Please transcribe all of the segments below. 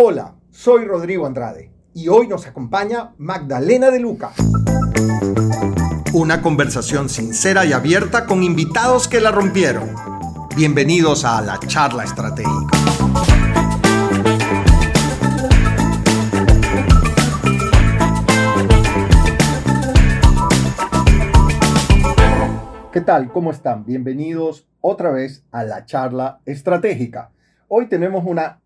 Hola, soy Rodrigo Andrade y hoy nos acompaña Magdalena de Luca. Una conversación sincera y abierta con invitados que la rompieron. Bienvenidos a la charla estratégica. ¿Qué tal? ¿Cómo están? Bienvenidos otra vez a la charla estratégica. Hoy tenemos una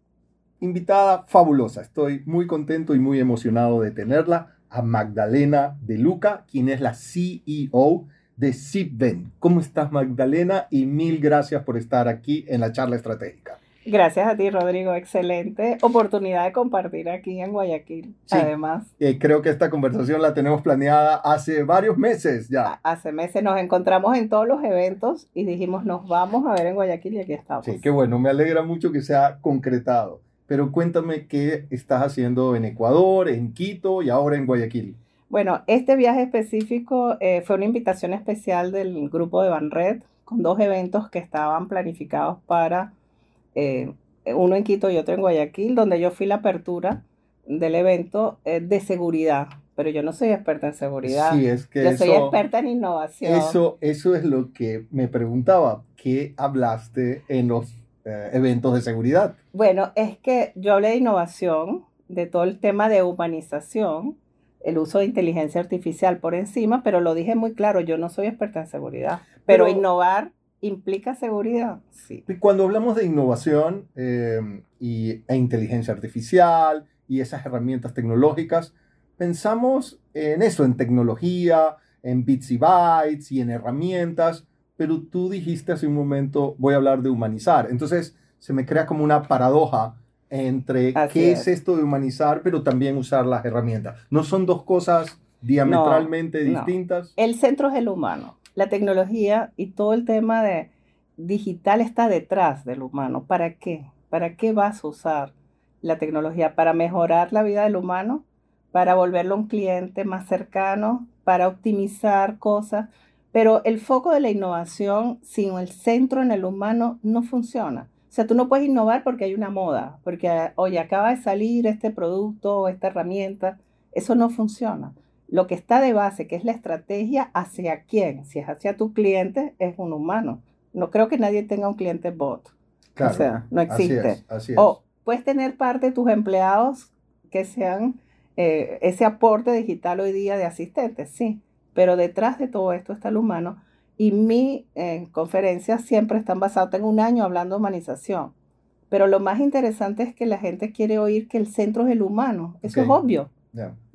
invitada fabulosa. Estoy muy contento y muy emocionado de tenerla a Magdalena de Luca, quien es la CEO de Zipven. ¿Cómo estás Magdalena? Y mil gracias por estar aquí en la charla estratégica. Gracias a ti, Rodrigo. Excelente oportunidad de compartir aquí en Guayaquil. Además, eh, creo que esta conversación la tenemos planeada hace varios meses ya. Hace meses nos encontramos en todos los eventos y dijimos, nos vamos a ver en Guayaquil y aquí estamos. Sí, qué bueno. Me alegra mucho que sea concretado. Pero cuéntame qué estás haciendo en Ecuador, en Quito y ahora en Guayaquil. Bueno, este viaje específico eh, fue una invitación especial del grupo de Banred con dos eventos que estaban planificados para eh, uno en Quito y otro en Guayaquil, donde yo fui la apertura del evento eh, de seguridad. Pero yo no soy experta en seguridad. Sí, es que yo soy experta en innovación. Eso, eso es lo que me preguntaba. ¿Qué hablaste en los eh, eventos de seguridad? Bueno, es que yo hablé de innovación, de todo el tema de humanización, el uso de inteligencia artificial por encima, pero lo dije muy claro, yo no soy experta en seguridad, pero, innovar implica seguridad. Sí. Cuando hablamos de innovación em, y, e inteligencia artificial y esas herramientas tecnológicas, pensamos en eso, en tecnología, en bits y bytes y en herramientas, pero tú dijiste hace un momento, voy a hablar de humanizar. Entonces se me crea como una paradoja entre qué es. esto de humanizar, pero también usar las herramientas. ¿No son dos cosas diametralmente distintas? El centro es el humano. La tecnología y todo el tema de digital está detrás del humano. ¿Para qué? ¿Para qué vas a usar la tecnología? ¿Para mejorar la vida del humano? ¿Para volverlo un cliente más cercano? ¿Para optimizar cosas? Pero el foco de la innovación sin el centro en el humano no funciona. O sea, tú no puedes innovar porque hay una moda, porque, oye, acaba de salir este producto o esta herramienta. Eso no funciona. Lo que está de base, que es la estrategia, hacia quién. Si es hacia tu cliente, es un humano. No creo que nadie tenga un cliente bot. o sea, no existe. O puedes tener parte de tus empleados que sean eh, ese aporte digital hoy día de asistentes, sí pero detrás de todo esto está el humano y mi eh, conferencias siempre están basadas en un año hablando de humanización. Pero lo más interesante es que la gente quiere oír que el centro es el humano. Eso es obvio.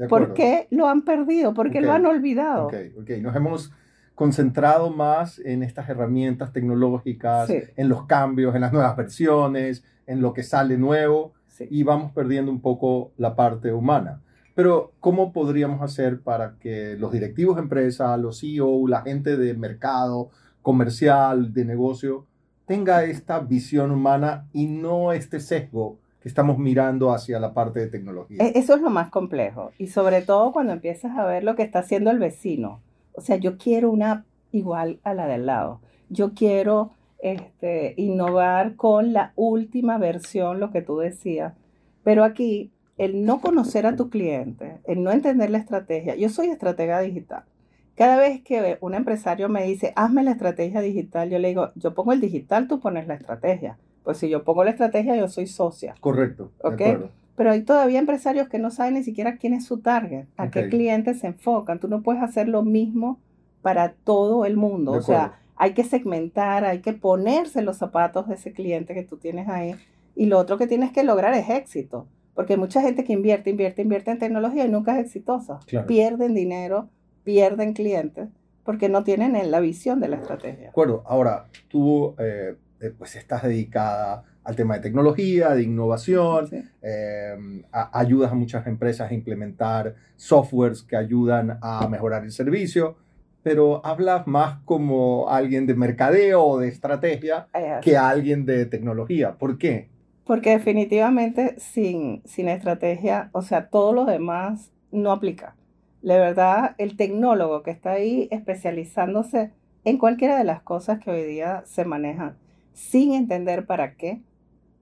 ¿Por qué lo han perdido? ¿Por qué lo han olvidado? Okay, Nos hemos concentrado más en estas herramientas tecnológicas, en los cambios, en las nuevas versiones, en lo que sale nuevo y vamos perdiendo un poco la parte humana. Pero, ¿cómo podríamos hacer para que los directivos de empresa, los CEO, la gente de mercado, comercial, de negocio, tenga esta visión humana y no este sesgo que estamos mirando hacia la parte de tecnología? E-, eso es lo más complejo. Y sobre todo cuando empiezas a ver lo que está haciendo el vecino. O sea, yo quiero una igual a la del lado. Yo quiero este, innovar con la última versión, lo que tú decías. Pero aquí el no conocer a tu cliente, el no entender la estrategia. Yo soy estratega digital. Cada vez que un empresario me dice, hazme la estrategia digital, yo le digo, yo pongo el digital, tú pones la estrategia. Pues si yo pongo la estrategia, yo soy socia. Correcto. ¿Ok? Pero hay todavía empresarios que no saben ni siquiera quién es su target, a qué clientes se enfocan. Tú no puedes hacer lo mismo para todo el mundo. O sea, hay que segmentar, hay que ponerse los zapatos de ese cliente que tú tienes ahí. Y lo otro que tienes que lograr es éxito. Porque hay mucha gente que invierte, invierte, invierte en tecnología y nunca es exitosa. Pierden dinero, pierden clientes, porque no tienen la visión de la estrategia. De acuerdo. Ahora, tú eh, eh, pues estás dedicada al tema de tecnología, de innovación, em, ayudas a muchas empresas a implementar softwares que ayudan a mejorar el servicio, pero hablas más como alguien de mercadeo o de estrategia que alguien de tecnología. ¿Por qué? Porque definitivamente sin, sin estrategia, o sea, todo lo demás no aplica. La verdad, el tecnólogo que está ahí especializándose en cualquiera de las cosas que hoy día se manejan, sin entender para qué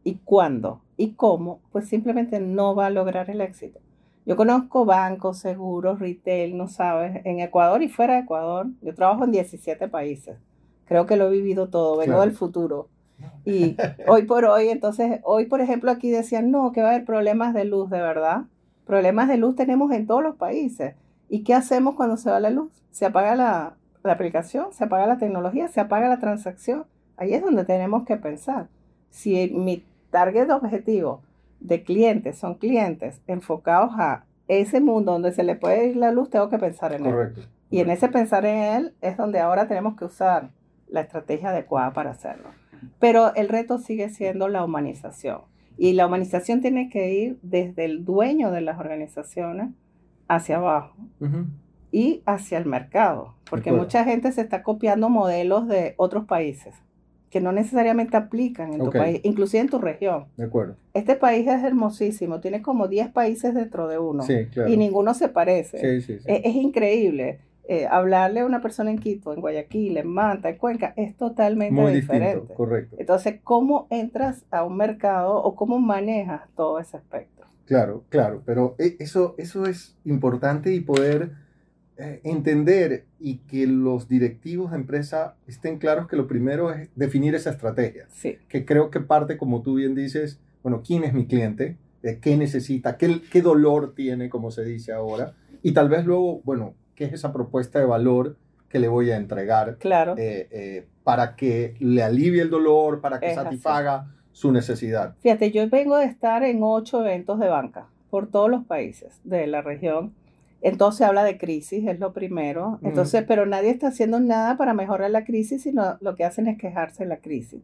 y cuándo ¿Y cómo? Pues simplemente no va a lograr el éxito. Yo conozco bancos, seguros, retail, no sabes, en Ecuador y fuera de Ecuador. Yo trabajo en 17 países. Creo que lo he vivido todo, vengo del futuro. Y hoy por hoy, entonces, hoy por ejemplo aquí decían, no, que va a haber problemas de luz, de verdad. Problemas de luz tenemos en todos los países. ¿Y qué hacemos cuando se va la luz? Se apaga la, la aplicación, se apaga la tecnología, se apaga la transacción. Ahí es donde tenemos que pensar. Si mi target objetivo de clientes son clientes enfocados a ese mundo donde se le puede ir la luz, tengo que pensar en él. Y en ese pensar en él es donde ahora tenemos que usar la estrategia adecuada para hacerlo. Pero el reto sigue siendo la humanización. Y la humanización tiene que ir desde el dueño de las organizaciones hacia abajo y hacia el mercado. Porque mucha gente se está copiando modelos de otros países que no necesariamente aplican en tu país, inclusive en tu región. De acuerdo. Este país es hermosísimo, tiene como 10 países dentro de uno y ninguno se parece. Sí, sí, es, es, increíble. Eh, hablarle a una persona en Quito, en Guayaquil, en Manta, en Cuenca, es totalmente Muy diferente. Distinto, correcto. Entonces, ¿cómo entras a un mercado o cómo manejas todo ese aspecto? Claro, claro, pero eh, eso, eso es importante y poder eh, entender y que los directivos de empresa estén claros que lo primero es definir esa estrategia. Sí. Que creo que parte, como tú bien dices, bueno, ¿quién es mi cliente? ¿Qué necesita? ¿Qué, ¿Qué dolor tiene, como se dice ahora? Y tal vez luego, bueno, ¿qué es esa propuesta de valor que le voy a entregar? Claro. Eh, eh, para que le alivie el dolor, para que satisfaga su necesidad. Fíjate, yo vengo de estar en ocho eventos de banca por todos los países de la región entonces habla de crisis, es lo primero. Entonces, pero nadie está haciendo nada para mejorar la crisis, sino lo que hacen es quejarse de la crisis.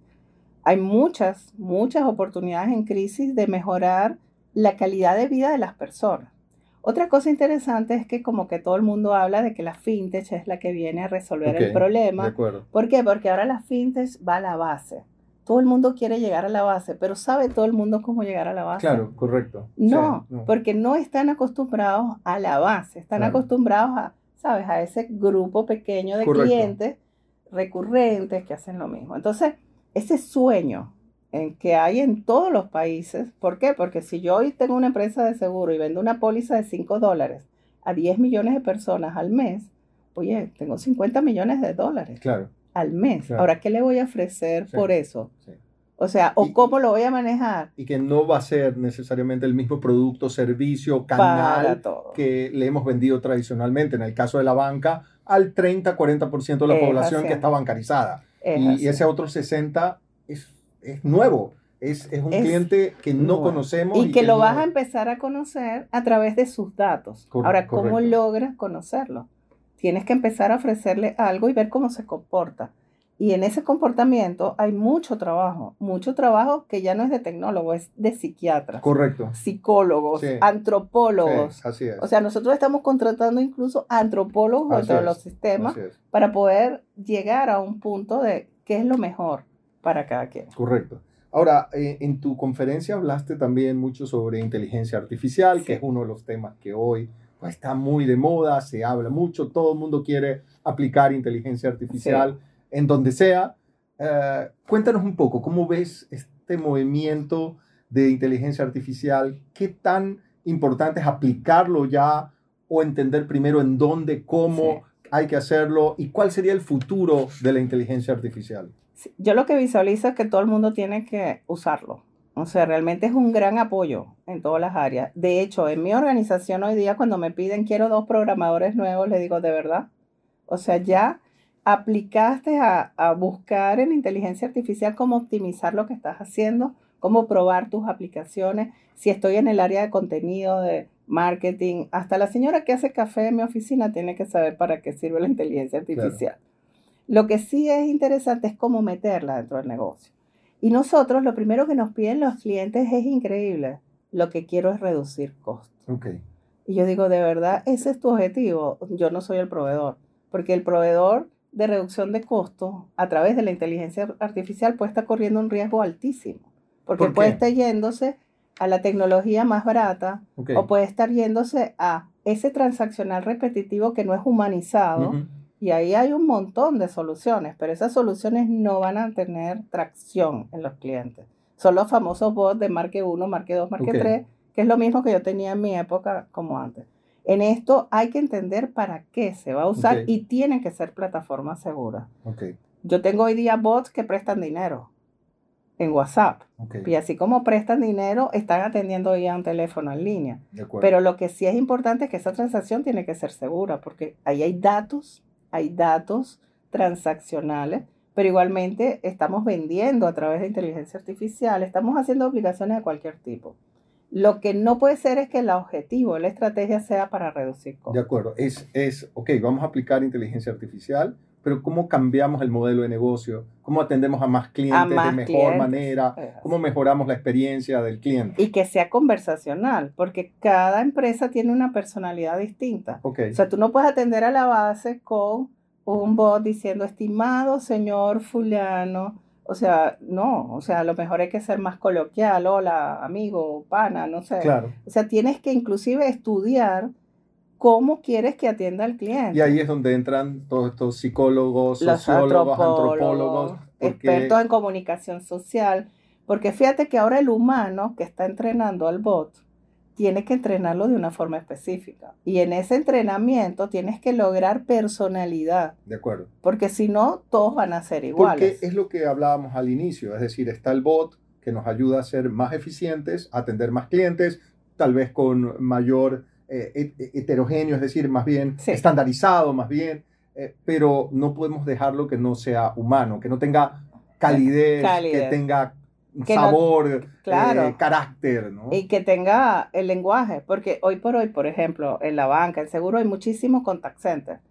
Hay muchas, muchas oportunidades en crisis de mejorar la calidad de vida de las personas. Otra cosa interesante es que como que todo el mundo habla de que la fintech es la que viene a resolver el problema. ¿Por qué? Porque ahora la fintech va a la base todo el mundo quiere llegar a la base, pero ¿sabe todo el mundo cómo llegar a la base? Claro, correcto. No, porque no están acostumbrados a la base, están acostumbrados a, ¿sabes? A ese grupo pequeño de clientes recurrentes que hacen lo mismo. Entonces, ese sueño en que hay en todos los países, ¿por qué? Porque si yo hoy tengo una empresa de seguro y vendo una póliza de 5 dólares a 10 millones de personas al mes, oye, tengo 50 millones de dólares. Claro al mes. Ahora, ¿qué le voy a ofrecer por eso? O sea, o cómo lo voy a manejar. Y que no va a ser necesariamente el mismo producto, servicio, canal que le hemos vendido tradicionalmente. En el caso de la banca, al 30-40% de la población que está bancarizada. y, ese otro 60% es, es nuevo. Es, es un cliente que no conocemos. Y, que, lo vas a empezar a conocer a través de sus datos. Ahora, ¿cómo logras conocerlo? tienes que empezar a ofrecerle algo y ver cómo se comporta. Y en ese comportamiento hay mucho trabajo, mucho trabajo que ya no es de tecnólogo, es de psiquiatras. Correcto. Psicólogos, antropólogos. así es. O sea, nosotros estamos contratando incluso antropólogos dentro de los sistemas para poder llegar a un punto de qué es lo mejor para cada quien. Correcto. Ahora, eh, en tu conferencia hablaste también mucho sobre inteligencia artificial, que es uno de los temas que hoy pues, está muy de moda, se habla mucho, todo el mundo quiere aplicar inteligencia artificial en donde sea. Eh, cuéntanos un poco, ¿cómo ves este movimiento de inteligencia artificial? ¿Qué tan importante es aplicarlo ya o entender primero en dónde, cómo hay que hacerlo y cuál sería el futuro de la inteligencia artificial? Yo lo que visualizo es que todo el mundo tiene que usarlo. O sea, realmente es un gran apoyo en todas las áreas. De hecho, en mi organización hoy día, cuando me piden quiero dos programadores nuevos, le digo, ¿de verdad? O sea, ya aplicaste a, a buscar en inteligencia artificial cómo optimizar lo que estás haciendo, cómo probar tus aplicaciones. Si estoy en el área de contenido, de marketing, hasta la señora que hace café en mi oficina tiene que saber para qué sirve la inteligencia artificial. Lo que sí es interesante es cómo meterla dentro del negocio. Y nosotros lo primero que nos piden los clientes es increíble. Lo que quiero es reducir costos. Okay. Y yo digo, de verdad, ese es tu objetivo. Yo no soy el proveedor, porque el proveedor de reducción de costos a través de la inteligencia artificial puede estar corriendo un riesgo altísimo, porque puede estar yéndose a la tecnología más barata o puede estar yéndose a ese transaccional repetitivo que no es humanizado. Y ahí hay un montón de soluciones, pero esas soluciones no van a tener tracción en los clientes. Son los famosos bots de Marque 1, Marque 2, Marque 3, que es lo mismo que yo tenía en mi época como antes. En esto hay que entender para qué se va a usar y tienen que ser plataformas seguras. Yo tengo hoy día bots que prestan dinero en WhatsApp. Y así como prestan dinero, están atendiendo ya un teléfono en línea. Pero lo que sí es importante es que esa transacción tiene que ser segura, porque ahí hay datos, hay datos transaccionales, pero igualmente estamos vendiendo a través de inteligencia artificial, estamos haciendo obligaciones de cualquier tipo. Lo que no puede ser es que el objetivo, la estrategia sea para reducir costos. De acuerdo, es, es, ok, vamos a aplicar inteligencia artificial, pero cómo cambiamos el modelo de negocio, cómo atendemos a más clientes de mejor manera, cómo mejoramos la experiencia del cliente. Y que sea conversacional, porque cada empresa tiene una personalidad distinta. Okay. O sea, tú no puedes atender a la base con un bot diciendo, estimado señor fulano, o sea, no, o sea, a lo mejor hay que ser más coloquial, hola, amigo, pana, no sé. Claro. O sea, tienes que inclusive estudiar cómo quieres que atienda al cliente. Y ahí es donde entran todos estos psicólogos, sociólogos, antropólogos, expertos en comunicación social, porque fíjate que ahora el humano que está entrenando al bot tiene que entrenarlo de una forma específica. Y en ese entrenamiento tienes que lograr personalidad. De acuerdo. Porque si no, todos van a ser iguales. Porque es lo que hablábamos al inicio, es decir, está el bot que nos ayuda a ser más eficientes, a atender más clientes, tal vez con mayor eh, heterogéneo, es decir, más bien estandarizado, más bien, eh, pero no podemos dejarlo que no sea humano, que no tenga calidez, que tenga sabor, eh, carácter, ¿no? Y que tenga el lenguaje, porque hoy por hoy, por ejemplo, en la banca, en seguro, hay muchísimos contact centers,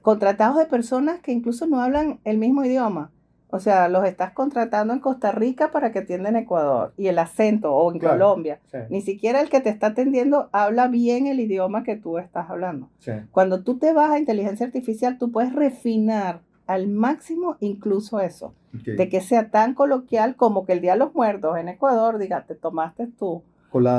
contratados de personas que incluso no hablan el mismo idioma. O sea, los estás contratando en Costa Rica para que atiendan en Ecuador y el acento o en Colombia. Ni siquiera el que te está atendiendo habla bien el idioma que tú estás hablando. Cuando tú te vas a inteligencia artificial, tú puedes refinar al máximo incluso eso. De que sea tan coloquial como que el Día de los Muertos en Ecuador diga, te tomaste tú.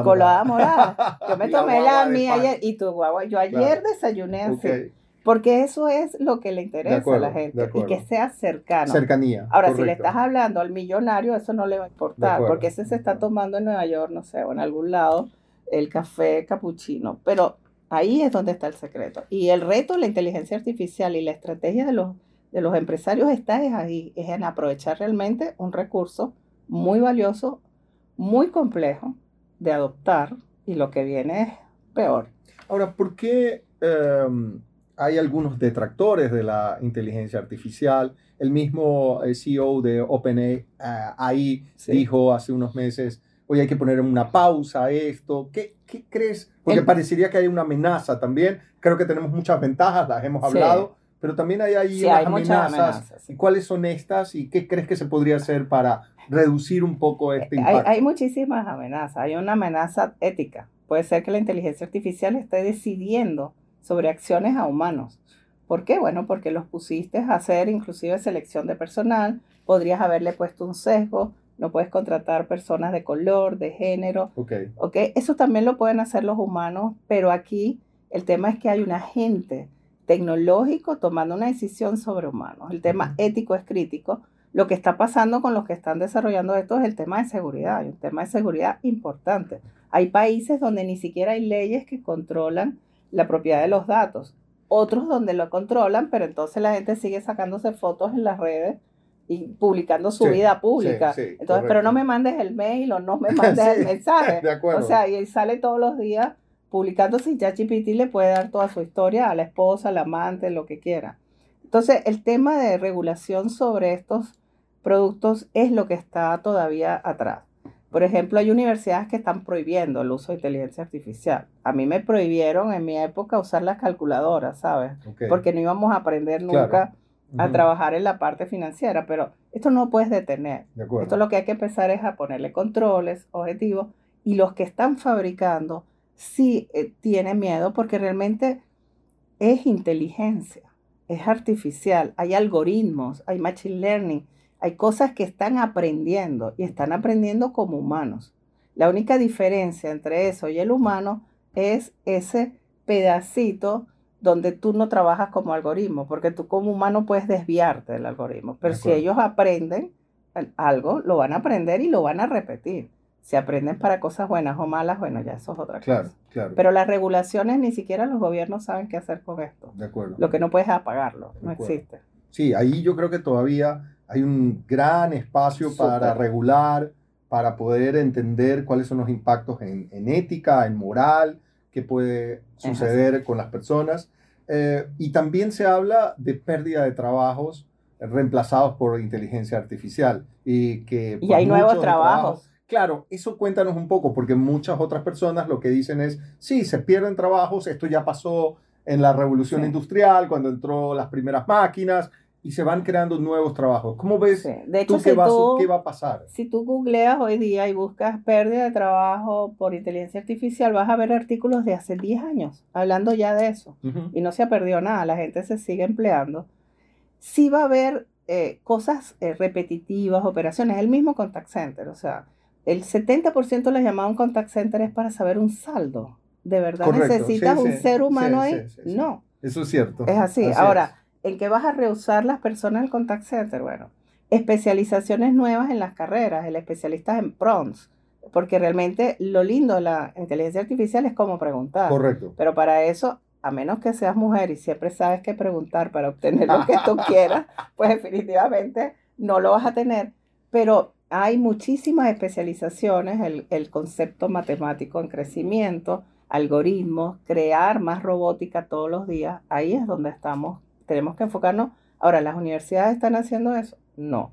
Colada, morada. Yo me tomé la mía ayer y tu guagua. Yo ayer desayuné así. Porque eso es lo que le interesa a la gente y que sea cercano. Cercanía. Ahora, si le estás hablando al millonario, eso no le va a importar, porque ese se está tomando en Nueva York, no sé, o en algún lado, el café capuchino. Pero ahí es donde está el secreto. Y el reto de la inteligencia artificial y la estrategia de los, de los empresarios está es ahí, es en aprovechar realmente un recurso muy valioso, muy complejo de adoptar y lo que viene es peor. Ahora, ¿por qué... Em, hay algunos detractores de la inteligencia artificial. El mismo eh, CEO de OpenAI ahí dijo hace unos meses, hoy hay que poner una pausa a esto. ¿Qué, qué crees? Porque parecería que hay una amenaza también. Creo que tenemos muchas ventajas, las hemos hablado, pero también hay ahí unas amenazas. ¿Y cuáles son estas y qué crees que se podría hacer para reducir un poco este impacto? Hay, hay muchísimas amenazas. Hay una amenaza ética. Puede ser que la inteligencia artificial esté decidiendo sobre acciones a humanos. ¿Por qué? Bueno, porque los pusiste a hacer inclusive selección de personal, podrías haberle puesto un sesgo, no puedes contratar personas de color, de género. Okay. okay. Eso también lo pueden hacer los humanos, pero aquí el tema es que hay un agente tecnológico tomando una decisión sobre humanos. El tema ético es crítico. Lo que está pasando con los que están desarrollando esto es el tema de seguridad, hay un tema de seguridad importante. Hay países donde ni siquiera hay leyes que controlan la propiedad de los datos. Otros donde lo controlan, pero entonces la gente sigue sacándose fotos en las redes y publicando su vida pública. entonces, pero no me mandes el mail o no me mandes el mensaje. O sea, y él sale todos los días publicándose y ChatGPT le puede dar toda su historia a la esposa, al amante, lo que quiera. Entonces, el tema de regulación sobre estos productos es lo que está todavía atrás. Por ejemplo, hay universidades que están prohibiendo el uso de inteligencia artificial. A mí me prohibieron en mi época usar las calculadoras, ¿sabes? Porque no íbamos a aprender nunca a trabajar en la parte financiera, pero esto no puedes detener. esto lo que hay que empezar es a ponerle controles, objetivos, y los que están fabricando sí eh, tienen miedo porque realmente es inteligencia, es artificial, hay algoritmos, hay machine learning hay cosas que están aprendiendo y están aprendiendo como humanos. La única diferencia entre eso y el humano es ese pedacito donde tú no trabajas como algoritmo, porque tú como humano puedes desviarte del algoritmo, pero si ellos aprenden, algo, lo van a aprender y lo van a repetir. Si aprenden para cosas buenas o malas, bueno, ya eso es otra claro, cosa. Claro. Pero las regulaciones ni siquiera los gobiernos saben qué hacer con esto. De acuerdo. Lo que no puedes es apagarlo, no existe. Sí, ahí yo creo que todavía hay un gran espacio para regular, para poder entender cuáles son los impactos en, en ética, en moral, qué puede suceder con las personas. Eh, y también se habla de pérdida de trabajos reemplazados por inteligencia artificial. Y, que y hay nuevos trabajos. Claro, eso cuéntanos un poco, porque muchas otras personas lo que dicen es, sí, se pierden trabajos, esto ya pasó en la revolución industrial, cuando entró las primeras máquinas, y se van creando nuevos trabajos. ¿Cómo ves de hecho, tú, qué, va a pasar? Si tú googleas hoy día y buscas pérdida de trabajo por inteligencia artificial, vas a ver artículos de hace 10 años hablando ya de eso. Y no se ha perdido nada, la gente se sigue empleando. Sí va a haber eh, cosas eh, repetitivas, operaciones, el mismo contact center, o sea, el 70% de la llamada a un contact center es para saber un saldo. ¿De verdad necesitas un ser humano ahí? no. Eso es cierto. Es así. Ahora, ¿En qué vas a rehusar las personas del contact center? Bueno, especializaciones nuevas en las carreras, el especialista en prompts, porque realmente lo lindo de la inteligencia artificial es cómo preguntar. Correcto. Pero para eso, a menos que seas mujer y siempre sabes qué preguntar para obtener lo que tú quieras, pues definitivamente no lo vas a tener. Pero hay muchísimas especializaciones, el, el concepto matemático en crecimiento, algoritmos, crear más robótica todos los días, ahí es donde estamos tenemos que enfocarnos. Ahora, ¿las universidades están haciendo eso? No.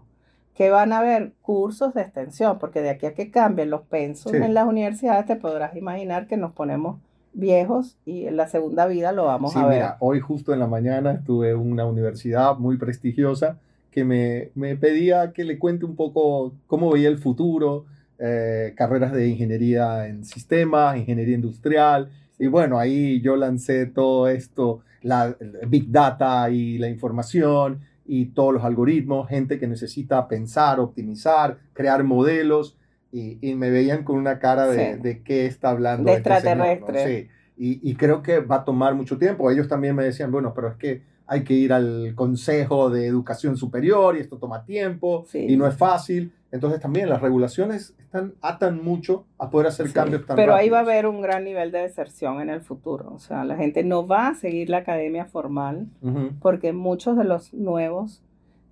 ¿Qué van a haber? Cursos de extensión, porque de aquí a que cambien los pensos en las universidades, te podrás imaginar que nos ponemos viejos y en la segunda vida lo vamos a ver. Mira, hoy justo en la mañana estuve en una universidad muy prestigiosa que me, me pedía que le cuente un poco cómo veía el futuro, eh, carreras de ingeniería en sistemas, ingeniería industrial, y bueno, ahí yo lancé todo esto la big data y la información y todos los algoritmos, gente que necesita pensar, optimizar, crear modelos y, y me veían con una cara de, de qué está hablando. De este extraterrestre. Sí, y, y, creo que va a tomar mucho tiempo. Ellos también me decían, bueno, pero es que hay que ir al Consejo de Educación Superior y esto toma tiempo y no es fácil. Entonces también las regulaciones están, atan mucho a poder hacer cambios tan Pero ahí va a haber un gran nivel de deserción en el futuro. O sea, la gente no va a seguir la academia formal porque muchos de los nuevos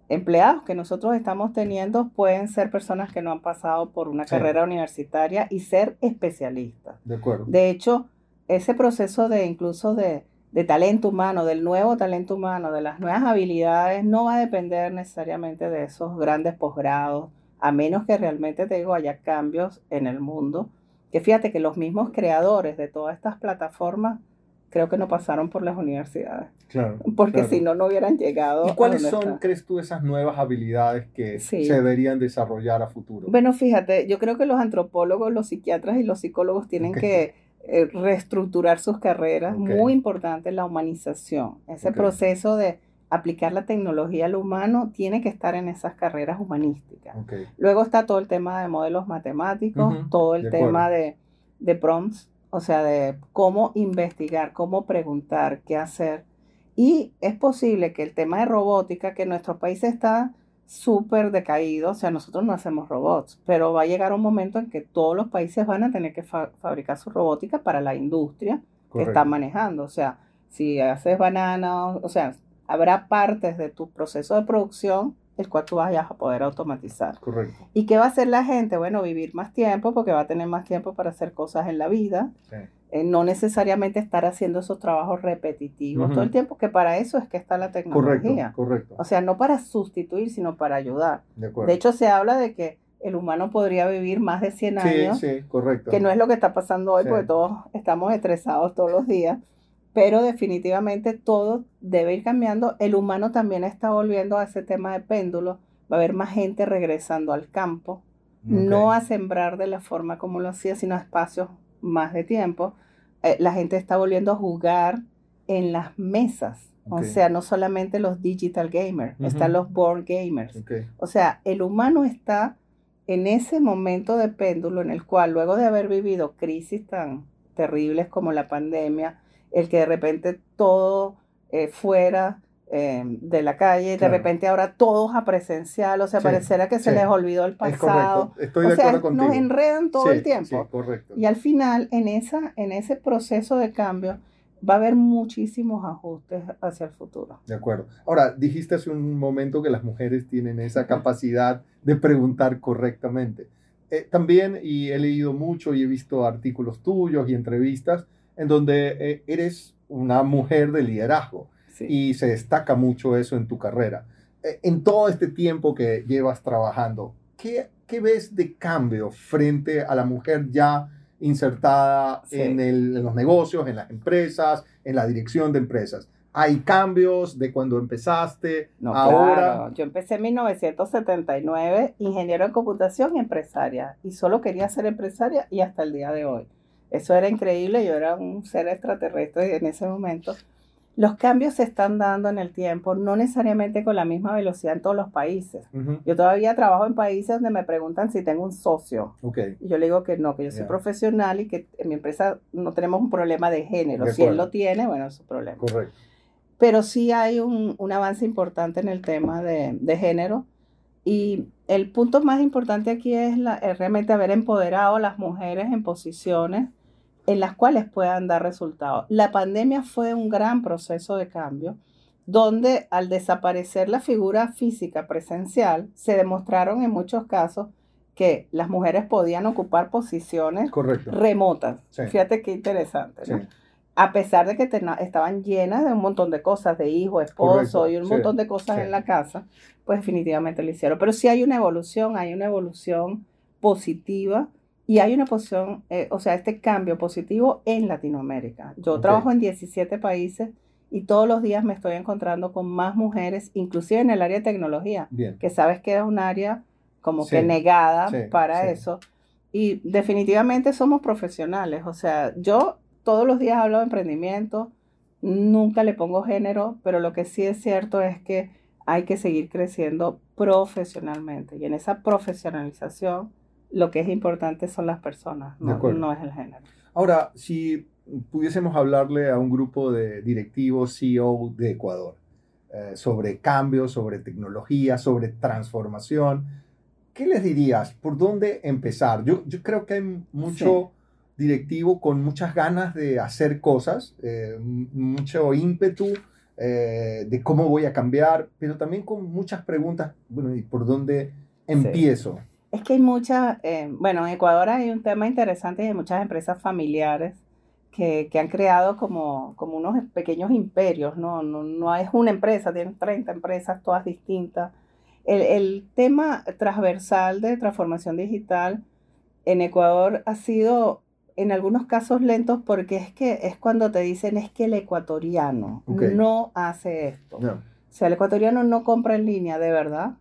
empleados que nosotros estamos teniendo pueden ser personas que no han pasado por una carrera universitaria y ser especialistas. De acuerdo. De hecho, ese proceso de incluso de, de talento humano, del nuevo talento humano, de las nuevas habilidades, no va a depender necesariamente de esos grandes posgrados a menos que realmente te digo haya cambios en el mundo. Que fíjate que los mismos creadores de todas estas plataformas creo que no pasaron por las universidades. Claro. Porque si no, no hubieran llegado. ¿Y cuáles son, crees tú, esas nuevas habilidades que se deberían desarrollar a futuro? Bueno, fíjate, yo creo que los antropólogos, los psiquiatras y los psicólogos tienen que eh, reestructurar sus carreras. Muy importante la humanización, ese proceso de aplicar la tecnología al humano tiene que estar en esas carreras humanísticas. Luego está todo el tema de modelos matemáticos, todo el tema de, de, prompts, o sea, de cómo investigar, cómo preguntar, qué hacer. Y es posible que el tema de robótica, que nuestro país está súper decaído, o sea, nosotros no hacemos robots, pero va a llegar un momento en que todos los países van a tener que fabricar su robótica para la industria que están manejando. O sea, si haces bananas, o sea, habrá partes de tu proceso de producción el cual tú vayas a poder automatizar. Correcto. ¿Y qué va a hacer la gente? Bueno, vivir más tiempo porque va a tener más tiempo para hacer cosas en la vida. Eh, no necesariamente estar haciendo esos trabajos repetitivos todo el tiempo, que para eso es que está la tecnología. Correcto, correcto. O sea, no para sustituir, sino para ayudar. De, hecho, se habla de que el humano podría vivir más de 100 años. Sí, sí, correcto. Que no es lo que está pasando hoy, porque todos estamos estresados todos los días pero definitivamente todo debe ir cambiando. El humano también está volviendo a ese tema de péndulo. Va a haber más gente regresando al campo, no a sembrar de la forma como lo hacía, sino a espacios más de tiempo. Eh, la gente está volviendo a jugar en las mesas. O sea, no solamente los digital gamers, están los board gamers. O sea, el humano está en ese momento de péndulo en el cual luego de haber vivido crisis tan terribles como la pandemia, el que de repente todo eh, fuera eh, de la calle, de repente ahora todos a presencial, o sea, pareciera que se les olvidó el pasado. Estoy de o sea, Nos enredan todo el tiempo. Y al final, en, esa, en ese proceso de cambio, va a haber muchísimos ajustes hacia el futuro. De acuerdo. Ahora, dijiste hace un momento que las mujeres tienen esa capacidad de preguntar correctamente. Eh, también, y he leído mucho y he visto artículos tuyos y entrevistas en donde eh, eres una mujer de liderazgo y se destaca mucho eso en tu carrera. Eh, en todo este tiempo que llevas trabajando, ¿qué, qué ves de cambio frente a la mujer ya insertada en, el, en, los negocios, en las empresas, en la dirección de empresas? ¿Hay cambios de cuando empezaste no, ahora? Yo empecé en 1979, ingeniero en computación y empresaria, y solo quería ser empresaria y hasta el día de hoy. Eso era increíble, yo era un ser extraterrestre en ese momento. Los cambios se están dando en el tiempo, no necesariamente con la misma velocidad en todos los países. Yo todavía trabajo en países donde me preguntan si tengo un socio. Y yo le digo que no, que yo soy profesional y que en mi empresa no tenemos un problema de género. si él lo tiene, bueno, es su problema. Correcto. Pero sí hay un, un avance importante en el tema de, de, género. Y el punto más importante aquí es, la, es realmente haber empoderado a las mujeres en posiciones en las cuales puedan dar resultados. La pandemia fue un gran proceso de cambio donde al desaparecer la figura física presencial, se demostraron en muchos casos que las mujeres podían ocupar posiciones remotas. Fíjate qué interesante. A pesar de que estaban llenas de un montón de cosas, de hijo, esposo y un montón de cosas en la casa, pues definitivamente lo hicieron. Pero sí hay una evolución, hay una evolución positiva y hay una posición, eh, o sea, este cambio positivo en Latinoamérica. Yo trabajo en 17 países y todos los días me estoy encontrando con más mujeres, inclusive en el área de tecnología, que sabes que es un área como que negada para eso. Y definitivamente somos profesionales, o sea, yo todos los días hablo de emprendimiento, nunca le pongo género, pero lo que sí es cierto es que hay que seguir creciendo profesionalmente. Y en esa profesionalización lo que es importante son las personas, no, es el género. Ahora, si pudiésemos hablarle a un grupo de directivos CEO de Ecuador eh, sobre cambios, sobre tecnología, sobre transformación, ¿qué les dirías? ¿Por dónde empezar? Yo, yo creo que hay mucho directivo con muchas ganas de hacer cosas, eh, mucho ímpetu eh, de cómo voy a cambiar, pero también con muchas preguntas, bueno, ¿y por dónde empiezo? Es que hay muchas, eh, bueno, en Ecuador hay un tema interesante hay muchas empresas familiares que, que han creado como, como, unos pequeños imperios, ¿no? No, no es una empresa, tienen 30 empresas todas distintas. El, el tema transversal de transformación digital en Ecuador ha sido en algunos casos lentos porque es que es cuando te dicen es que el ecuatoriano no hace esto. O sea, el ecuatoriano no compra en línea, de verdad.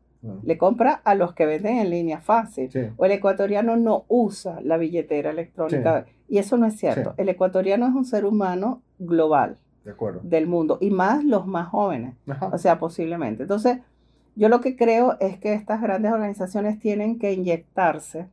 Le compra a los que venden en línea fácil. O el ecuatoriano no usa la billetera electrónica. Y eso no es cierto. El ecuatoriano es un ser humano global del mundo. Y más los más jóvenes. O sea, posiblemente. Entonces, yo lo que creo es que estas grandes organizaciones tienen que inyectarse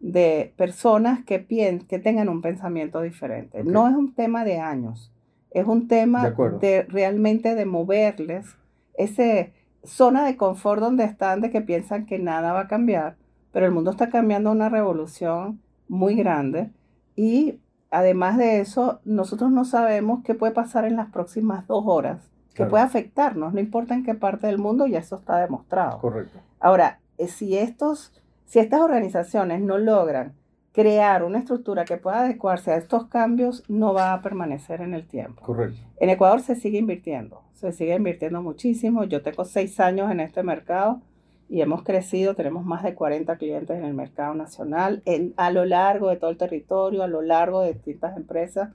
de personas que, que tengan un pensamiento diferente. No es un tema de años. Es un tema de realmente de moverles ese zona de confort donde están, de que piensan que nada va a cambiar, pero el mundo está cambiando una revolución muy grande y además de eso, nosotros no sabemos qué puede pasar en las próximas dos horas, que puede afectarnos, no importa en qué parte del mundo, ya eso está demostrado. Correcto. Ahora, eh, si, estos, si estas organizaciones no logran crear una estructura que pueda adecuarse a estos cambios, no va a permanecer en el tiempo. Correcto. En Ecuador se sigue invirtiendo se sigue invirtiendo muchísimo. Yo tengo seis años en este mercado y hemos crecido, tenemos más de 40 clientes en el mercado nacional, en, a lo largo de todo el territorio, a lo largo de distintas empresas.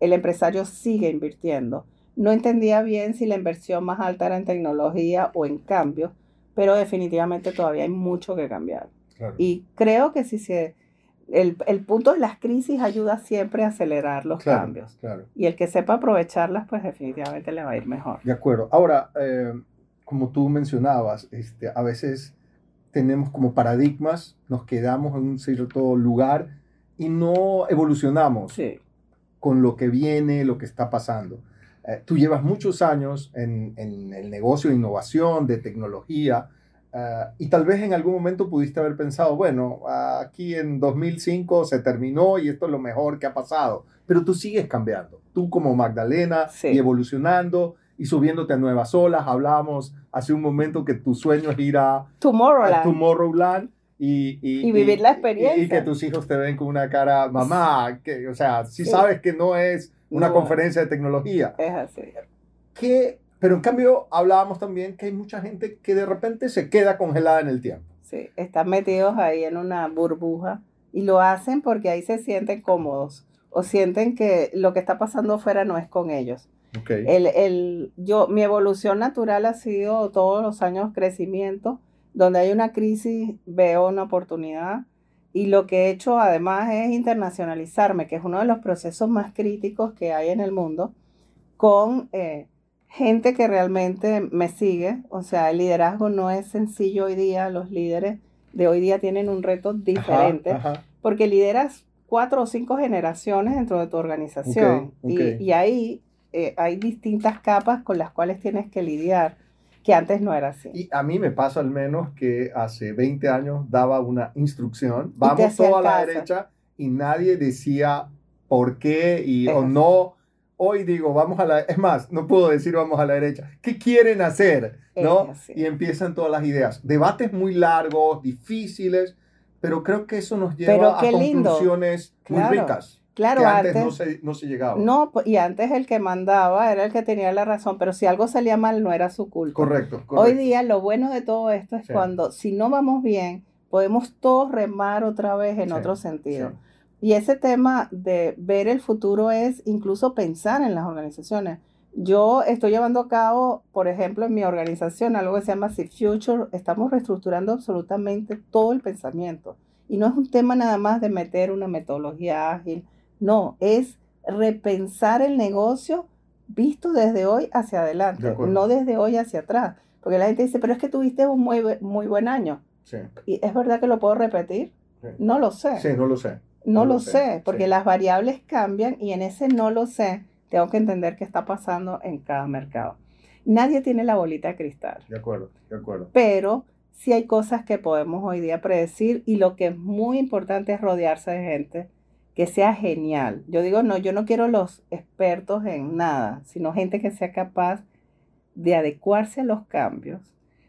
El empresario sigue invirtiendo. No entendía bien si la inversión más alta era en tecnología o en cambios, pero definitivamente todavía hay mucho que cambiar. Y creo que si se el, el, punto de las crisis ayuda siempre a acelerar los cambios. Y el que sepa aprovecharlas, pues definitivamente le va a ir mejor. De acuerdo. Ahora, eh, como tú mencionabas, este, a veces tenemos como paradigmas, nos quedamos en un cierto lugar y no evolucionamos con lo que viene, lo que está pasando. Eh, tú llevas muchos años en, en, el negocio de innovación, de tecnología, eh, y tal vez en algún momento pudiste haber pensado, bueno, aquí en 2005 se terminó y esto es lo mejor que ha pasado, pero tú sigues cambiando, tú como Magdalena y evolucionando y subiéndote a nuevas olas. Hablábamos hace un momento que tu sueño es ir a Tomorrowland. Tomorrowland y, y, vivir la experiencia. Y, que tus hijos te ven con una cara, mamá, que, o sea, si sabes que no es una conferencia de tecnología. Es así. Que, pero en cambio hablábamos también que hay mucha gente que de repente se queda congelada en el tiempo. Sí, están metidos ahí en una burbuja y lo hacen porque ahí se sienten cómodos o sienten que lo que está pasando afuera no es con ellos. El, el, yo, mi evolución natural ha sido todos los años crecimiento, donde hay una crisis veo una oportunidad y lo que he hecho además es internacionalizarme, que es uno de los procesos más críticos que hay en el mundo, con eh, gente que realmente me sigue. O sea, el liderazgo no es sencillo hoy día, los líderes de hoy día tienen un reto diferente, porque lideras cuatro o cinco generaciones dentro de tu organización Y, y, ahí eh, hay distintas capas con las cuales tienes que lidiar, que antes no era así. Y a mí me pasa al menos que hace 20 años daba una instrucción, vamos toda a la derecha y nadie decía por qué y o no. Hoy digo, vamos a la, es más, no puedo decir vamos a la derecha. ¿Qué quieren hacer? ¿No? Y empiezan todas las ideas. Debates muy largos, difíciles, pero creo que eso nos lleva a conclusiones muy ricas. Claro, antes, no, se, no, se, llegaba. No, y antes el que mandaba era el que tenía la razón, pero si algo salía mal no era su culpa. Correcto. Hoy día lo bueno de todo esto es cuando si no vamos bien, podemos todos remar otra vez en otro sentido. Y ese tema de ver el futuro es incluso pensar en las organizaciones. Yo estoy llevando a cabo, por ejemplo, en mi organización algo que se llama Sea Future. Estamos reestructurando absolutamente todo el pensamiento. Y no es un tema nada más de meter una metodología ágil no, es repensar el negocio visto desde hoy hacia adelante, no desde hoy hacia atrás. Porque la gente dice, pero es que tuviste un muy, muy buen año. Sí. ¿Y es verdad que lo puedo repetir? No lo sé. Sí, no lo sé. No, lo, sé, porque las variables cambian y en ese no lo sé, tengo que entender qué está pasando en cada mercado. Nadie tiene la bolita de cristal. De acuerdo, de acuerdo. Pero sí hay cosas que podemos hoy día predecir y lo que es muy importante es rodearse de gente que sea genial. Yo digo, no, yo no quiero los expertos en nada, sino gente que sea capaz de adecuarse a los cambios,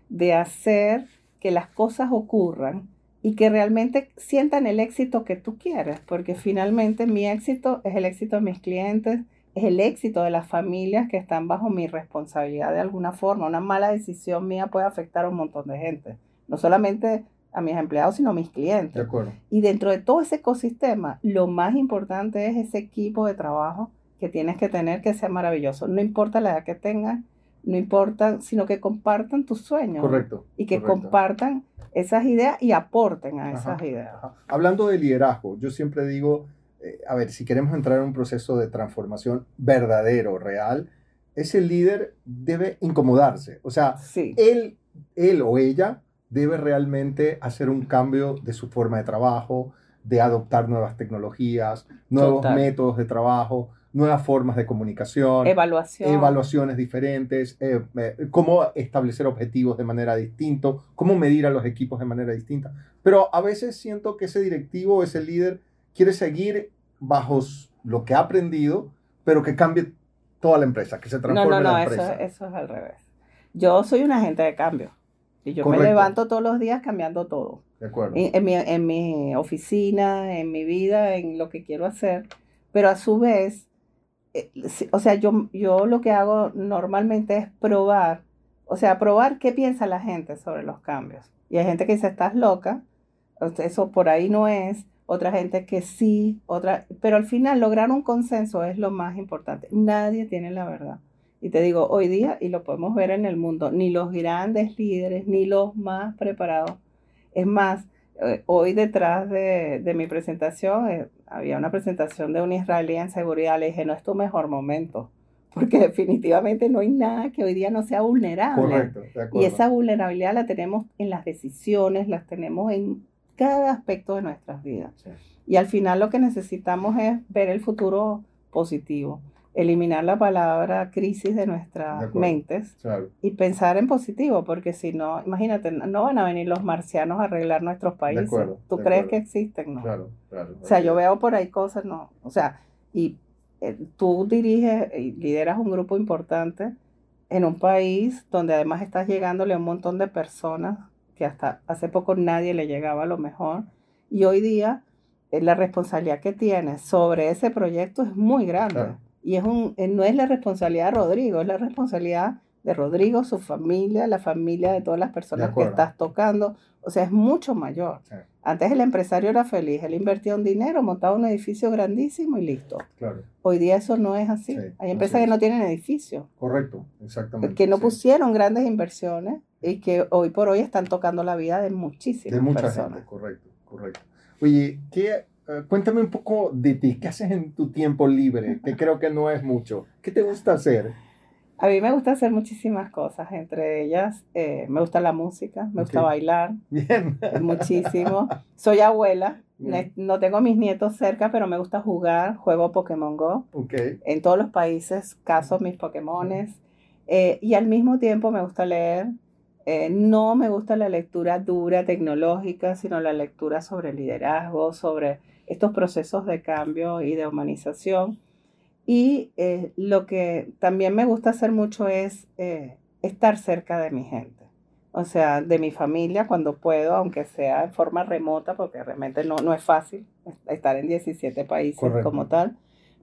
de hacer que las cosas ocurran y que realmente sientan el éxito que tú quieres, porque finalmente mi éxito es el éxito de mis clientes, es el éxito de las familias que están bajo mi responsabilidad de alguna forma. Una mala decisión mía puede afectar a un montón de gente, no solamente a mis empleados, sino a mis clientes. De acuerdo. Y dentro de todo ese ecosistema, lo más importante es ese equipo de trabajo que tienes que tener que sea maravilloso. No importa la edad que tengan, no importa, sino que compartan tus sueños. Correcto. Y que compartan esas ideas y aporten a esas ideas. Hablando de liderazgo, yo siempre digo, eh, a ver, si queremos entrar en un proceso de transformación verdadero, real, ese líder debe incomodarse. O sea, él, él o ella debe realmente hacer un cambio de su forma de trabajo, de adoptar nuevas tecnologías, nuevos métodos de trabajo, nuevas formas de comunicación, Evaluación. evaluaciones diferentes, eh, eh, cómo establecer objetivos de manera distinta, cómo medir a los equipos de manera distinta. Pero a veces siento que ese directivo, ese líder, quiere seguir bajo lo que ha aprendido, pero que cambie toda la empresa, que se transforme no, no, no, la empresa. Eso, eso es al revés. Yo soy un agente de cambio. Y yo me levanto todos los días cambiando todo. De acuerdo. En, mi, en mi oficina, en mi vida, en lo que quiero hacer. Pero a su vez, o sea, yo, yo lo que hago normalmente es probar, o sea, probar qué piensa la gente sobre los cambios. Y hay gente que dice, estás loca, eso por ahí no es, otra gente que sí, otra, pero al final lograr un consenso es lo más importante. Nadie tiene la verdad. Y te digo, hoy día, y lo podemos ver en el mundo, ni los grandes líderes, ni los más preparados. Es más, eh, hoy detrás de, mi presentación, eh, había una presentación de un israelí en seguridad, le dije, no es tu mejor momento, porque definitivamente no hay nada que hoy día no sea vulnerable. Correcto, Y esa vulnerabilidad la tenemos en las decisiones, las tenemos en cada aspecto de nuestras vidas. Y al final lo que necesitamos es ver el futuro positivo eliminar la palabra crisis de nuestras mentes y pensar en positivo, porque si no, imagínate, no van a venir los marcianos a arreglar nuestros países. ¿Tú crees que existen? No. Claro, claro. O sea, yo veo por ahí cosas, no. O sea, y eh, tú diriges y lideras un grupo importante en un país donde además estás llegándole a un montón de personas que hasta hace poco nadie le llegaba a lo mejor. Y hoy día eh, la responsabilidad que tienes sobre ese proyecto es muy grande. Y es un, eh, no es la responsabilidad de Rodrigo, es la responsabilidad de Rodrigo, su familia, la familia de todas las personas que estás tocando. O sea, es mucho mayor. Antes el empresario era feliz, él invertía un dinero, montaba un edificio grandísimo y listo. Hoy día eso no es así. Hay empresas que no tienen edificio. Correcto, exactamente. Que no pusieron grandes inversiones y que hoy por hoy están tocando la vida de muchísimas de mucha personas. Gente, correcto, correcto. Oye, ¿qué cuéntame un poco de ti. ¿Qué haces en tu tiempo libre? Que creo que no es mucho. ¿Qué te gusta hacer? A mí me gusta hacer muchísimas cosas, entre ellas eh, me gusta la música, me gusta bailar. Bien. Muchísimo. Soy abuela, no tengo mis nietos cerca, pero me gusta jugar, juego Pokémon Go. Okay. En todos los países caso mis Pokémones. Eh, y al mismo tiempo me gusta leer, eh, no me gusta la lectura dura tecnológica, sino la lectura sobre liderazgo, sobre estos procesos de cambio y de humanización. Y eh, lo que también me gusta hacer mucho es eh, estar cerca de mi gente, o sea, de mi familia cuando puedo, aunque sea en forma remota, porque realmente no, no es fácil estar en 17 países como tal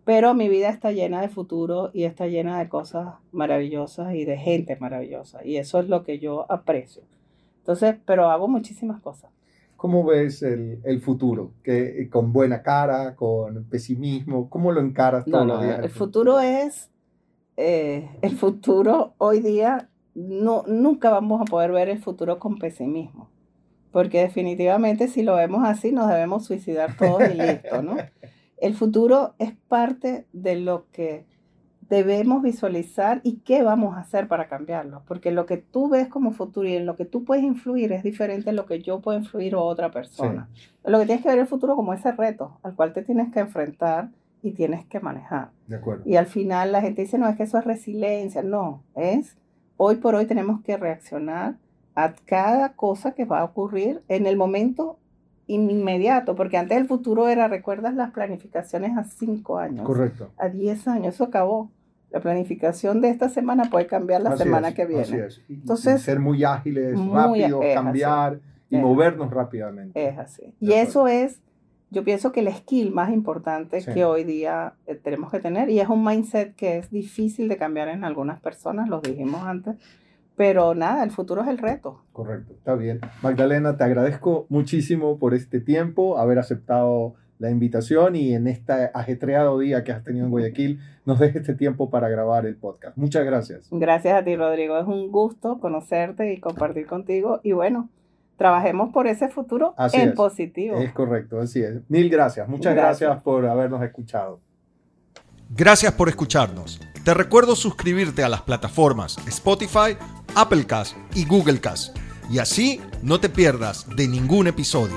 pero mi vida está llena de futuro y está llena de cosas maravillosas y de gente maravillosa. Y eso es lo que yo aprecio. Entonces, pero hago muchísimas cosas. ¿Cómo ves el, el futuro? ¿Que, ¿Con buena cara? ¿Con pesimismo? ¿Cómo lo encaras todos los días? El futuro es, eh, el futuro hoy día, no, nunca vamos a poder ver el futuro con pesimismo. Porque definitivamente si lo vemos así nos debemos suicidar todos y listo, ¿no? El futuro es parte de lo que debemos visualizar y qué vamos a hacer para cambiarlo, porque lo que tú ves como futuro y en lo que tú puedes influir es diferente a lo que yo puedo influir o otra persona. Lo que tienes que ver el futuro como ese reto al cual te tienes que enfrentar y tienes que manejar. De acuerdo. Y al final la gente dice, no, es que eso es resiliencia. No, es hoy por hoy tenemos que reaccionar a cada cosa que va a ocurrir en el momento inmediato, porque antes el futuro era, ¿recuerdas las planificaciones a cinco años? Correcto. A diez años, eso acabó. La planificación de esta semana puede cambiar la semana que viene. Así es. Entonces, ser muy ágiles, rápido, cambiar y movernos rápidamente. Es así. y eso es, yo pienso que el skill más importante que hoy día eh, tenemos que tener, y es un mindset que es difícil de cambiar en algunas personas, lo dijimos antes, pero nada, el futuro es el reto. Correcto, está bien. Magdalena, te agradezco muchísimo por este tiempo, haber aceptado la invitación y en este ajetreado día que has tenido en Guayaquil, nos dejes este tiempo para grabar el podcast. Muchas gracias. Gracias a ti, Rodrigo. Es un gusto conocerte y compartir contigo. Y bueno, trabajemos por ese futuro en positivo. Es correcto, así es. Mil gracias. Muchas gracias por habernos escuchado. Gracias por escucharnos. Te recuerdo suscribirte a las plataformas Spotify, Applecast y Googlecast. Y así no te pierdas de ningún episodio.